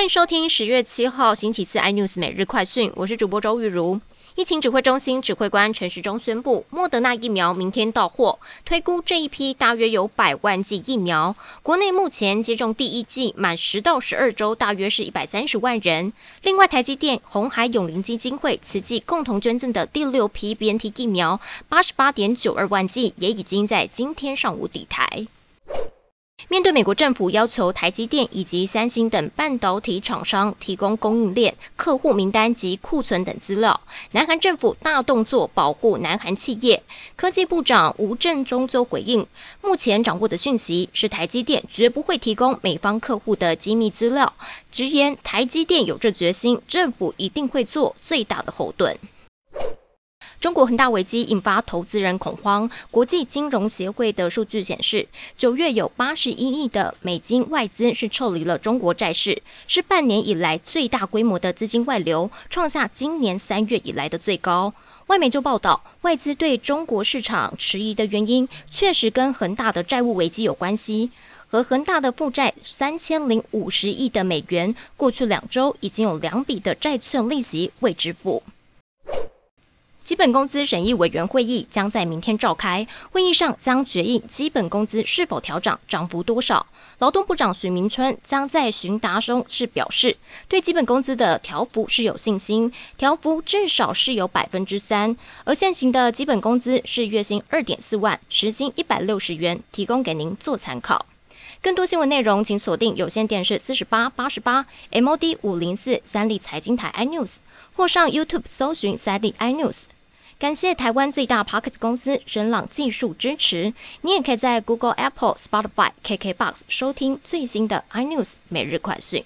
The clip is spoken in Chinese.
欢迎收听十月七号星期四 iNews 每日快讯，我是主播周玉如。疫情指挥中心指挥官陈时中宣布，莫德纳疫苗明天到货，推估这一批大约有百万剂疫苗。国内目前接种第一剂满十到十二周，大约是一百三十万人。另外，台积电、红海永龄基金会此季共同捐赠的第六批 BNT 疫苗八十八点九二万剂，也已经在今天上午抵台。面对美国政府要求台积电以及三星等半导体厂商提供供应链、客户名单及库存等资料，南韩政府大动作保护南韩企业。科技部长吴振中就回应，目前掌握的讯息是台积电绝不会提供美方客户的机密资料，直言台积电有这决心，政府一定会做最大的后盾。中国恒大危机引发投资人恐慌。国际金融协会的数据显示，九月有八十一亿的美金外资是撤离了中国债市，是半年以来最大规模的资金外流，创下今年三月以来的最高。外媒就报道，外资对中国市场迟疑的原因，确实跟恒大的债务危机有关系。和恒大的负债三千零五十亿的美元，过去两周已经有两笔的债券利息未支付。基本工资审议委员会议将在明天召开，会议上将决议基本工资是否调涨，涨幅多少。劳动部长徐明春将在询答中是表示，对基本工资的调幅是有信心，调幅至少是有百分之三。而现行的基本工资是月薪二点四万，时薪一百六十元，提供给您做参考。更多新闻内容，请锁定有线电视四十八八十八 MOD 五零四三立财经台 iNews，或上 YouTube 搜寻三立 iNews。感谢台湾最大 Pocket 公司神朗技术支持。你也可以在 Google、Apple、Spotify、KKBox 收听最新的 iNews 每日快讯。